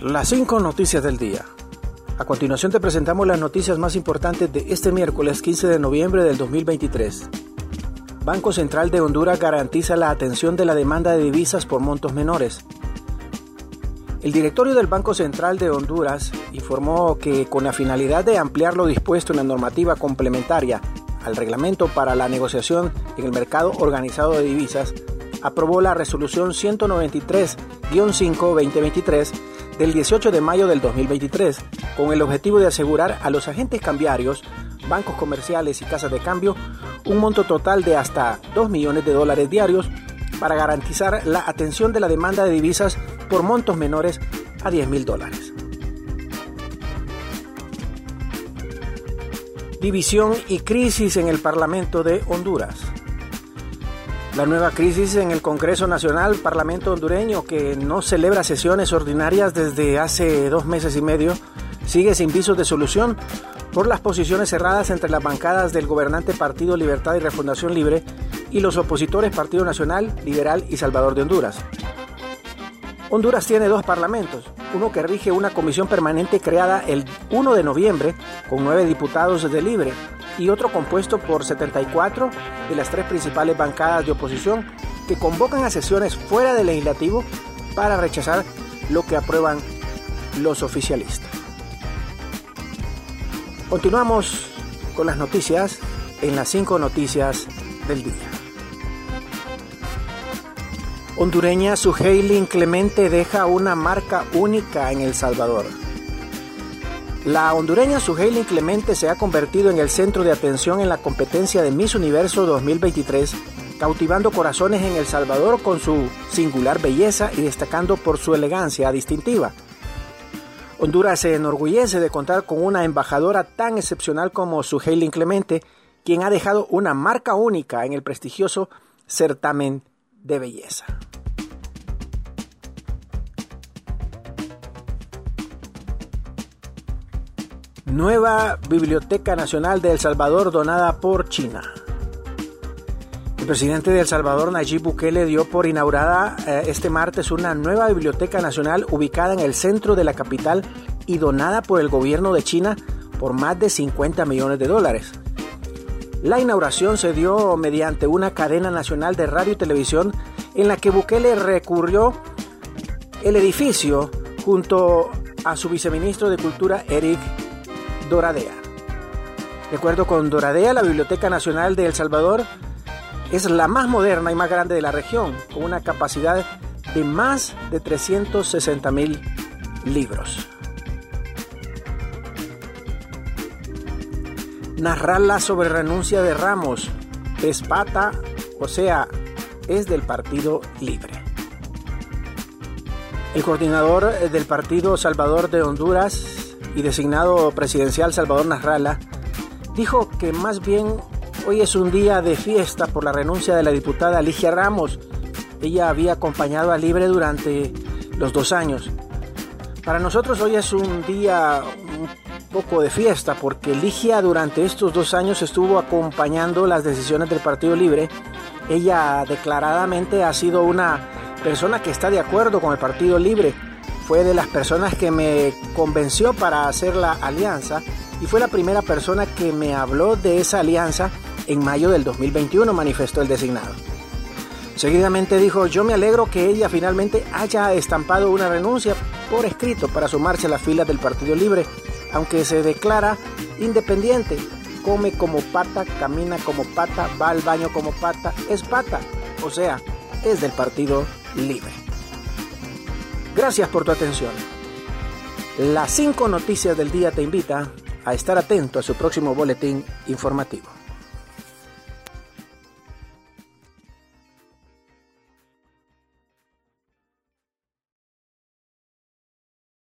Las cinco noticias del día. A continuación te presentamos las noticias más importantes de este miércoles 15 de noviembre del 2023. Banco Central de Honduras garantiza la atención de la demanda de divisas por montos menores. El directorio del Banco Central de Honduras informó que con la finalidad de ampliar lo dispuesto en la normativa complementaria al reglamento para la negociación en el mercado organizado de divisas, aprobó la resolución 193-5-2023 del 18 de mayo del 2023, con el objetivo de asegurar a los agentes cambiarios, bancos comerciales y casas de cambio un monto total de hasta 2 millones de dólares diarios para garantizar la atención de la demanda de divisas por montos menores a 10 mil dólares. División y crisis en el Parlamento de Honduras. La nueva crisis en el Congreso Nacional, Parlamento hondureño, que no celebra sesiones ordinarias desde hace dos meses y medio, sigue sin visos de solución por las posiciones cerradas entre las bancadas del gobernante Partido Libertad y Refundación Libre y los opositores Partido Nacional, Liberal y Salvador de Honduras. Honduras tiene dos parlamentos, uno que rige una comisión permanente creada el 1 de noviembre con nueve diputados de Libre y otro compuesto por 74 de las tres principales bancadas de oposición que convocan a sesiones fuera del legislativo para rechazar lo que aprueban los oficialistas. Continuamos con las noticias en las cinco noticias del día. Hondureña Suheilin Clemente deja una marca única en El Salvador. La hondureña Suheilin Clemente se ha convertido en el centro de atención en la competencia de Miss Universo 2023, cautivando corazones en El Salvador con su singular belleza y destacando por su elegancia distintiva. Honduras se enorgullece de contar con una embajadora tan excepcional como Suheilin Clemente, quien ha dejado una marca única en el prestigioso certamen de belleza. Nueva Biblioteca Nacional de El Salvador donada por China. El presidente de El Salvador, Nayib Bukele, dio por inaugurada eh, este martes una nueva Biblioteca Nacional ubicada en el centro de la capital y donada por el gobierno de China por más de 50 millones de dólares. La inauguración se dio mediante una cadena nacional de radio y televisión en la que Bukele recurrió el edificio junto a su viceministro de Cultura, Eric Doradea. De acuerdo con Doradea, la Biblioteca Nacional de El Salvador es la más moderna y más grande de la región, con una capacidad de más de 360 mil libros. Narrarla sobre renuncia de Ramos, Pespata, o sea, es del Partido Libre. El coordinador del Partido Salvador de Honduras, designado presidencial Salvador Nasralla, dijo que más bien hoy es un día de fiesta por la renuncia de la diputada Ligia Ramos. Ella había acompañado a Libre durante los dos años. Para nosotros hoy es un día un poco de fiesta porque Ligia durante estos dos años estuvo acompañando las decisiones del Partido Libre. Ella declaradamente ha sido una persona que está de acuerdo con el Partido Libre fue de las personas que me convenció para hacer la alianza y fue la primera persona que me habló de esa alianza en mayo del 2021, manifestó el designado. Seguidamente dijo, yo me alegro que ella finalmente haya estampado una renuncia por escrito para sumarse a las filas del Partido Libre, aunque se declara independiente, come como pata, camina como pata, va al baño como pata, es pata, o sea, es del Partido Libre. Gracias por tu atención. Las cinco noticias del día te invita a estar atento a su próximo boletín informativo.